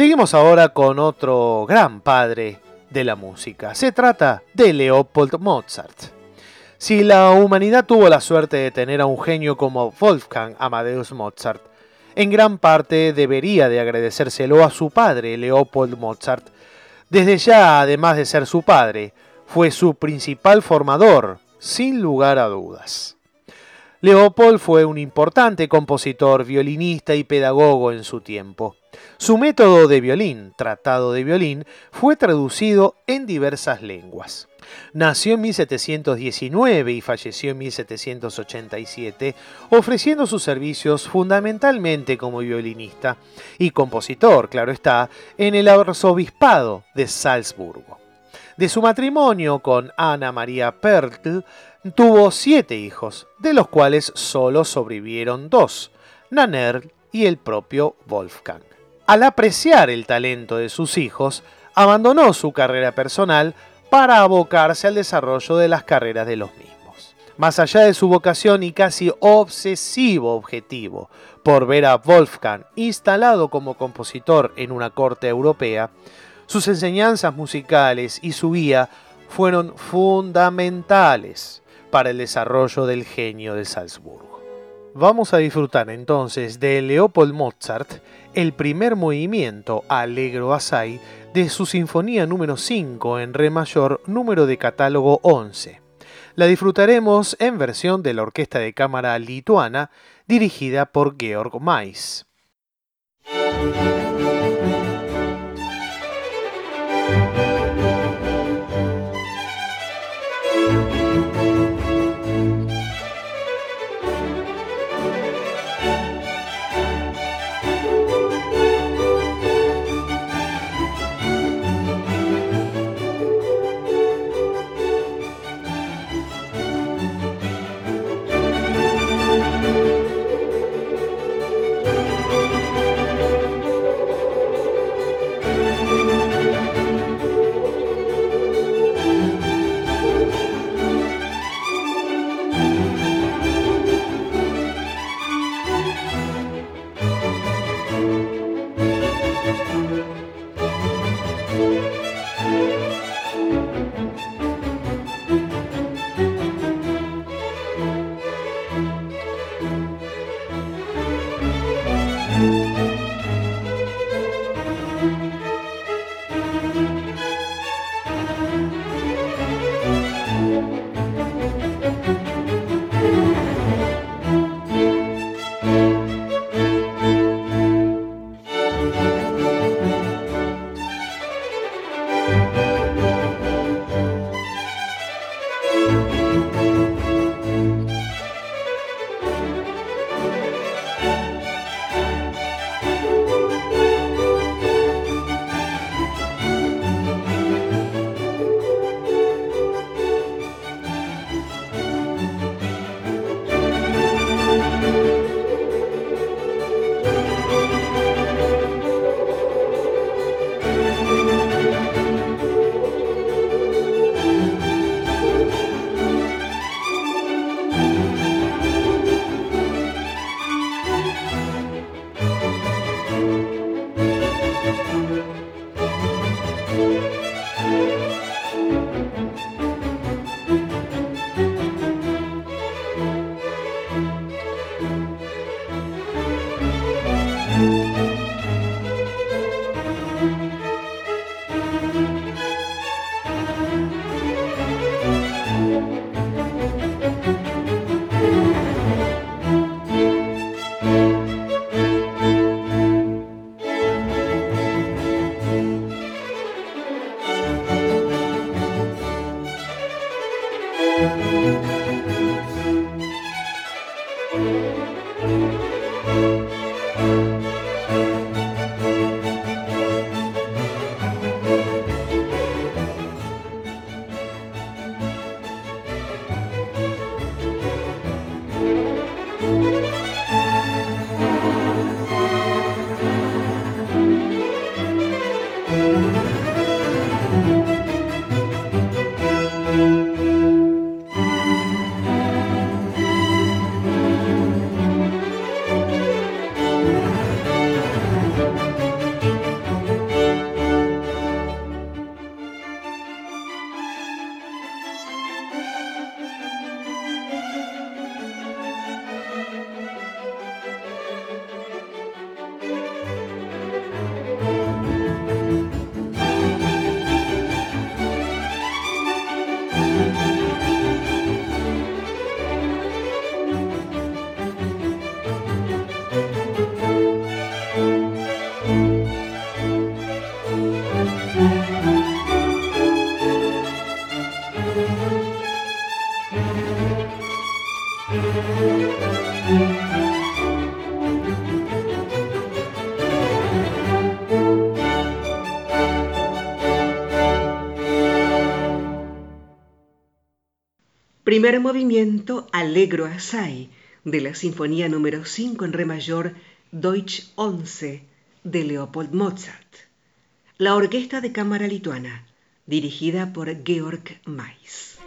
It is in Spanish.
Seguimos ahora con otro gran padre de la música. Se trata de Leopold Mozart. Si la humanidad tuvo la suerte de tener a un genio como Wolfgang Amadeus Mozart, en gran parte debería de agradecérselo a su padre, Leopold Mozart. Desde ya, además de ser su padre, fue su principal formador, sin lugar a dudas. Leopold fue un importante compositor, violinista y pedagogo en su tiempo. Su método de violín, tratado de violín, fue traducido en diversas lenguas. Nació en 1719 y falleció en 1787, ofreciendo sus servicios fundamentalmente como violinista y compositor, claro está, en el arzobispado de Salzburgo. De su matrimonio con Ana María Pertl, tuvo siete hijos, de los cuales solo sobrevivieron dos, Nanner y el propio Wolfgang. Al apreciar el talento de sus hijos, abandonó su carrera personal para abocarse al desarrollo de las carreras de los mismos. Más allá de su vocación y casi obsesivo objetivo por ver a Wolfgang instalado como compositor en una corte europea, sus enseñanzas musicales y su guía fueron fundamentales para el desarrollo del genio de Salzburgo. Vamos a disfrutar entonces de Leopold Mozart el primer movimiento Allegro Assai de su Sinfonía número 5 en Re mayor, número de catálogo 11. La disfrutaremos en versión de la Orquesta de Cámara Lituana dirigida por Georg Mais. Música Primer movimiento Allegro Assai de la Sinfonía número 5 en re mayor Deutsch 11 de Leopold Mozart. La Orquesta de Cámara Lituana, dirigida por Georg Mais.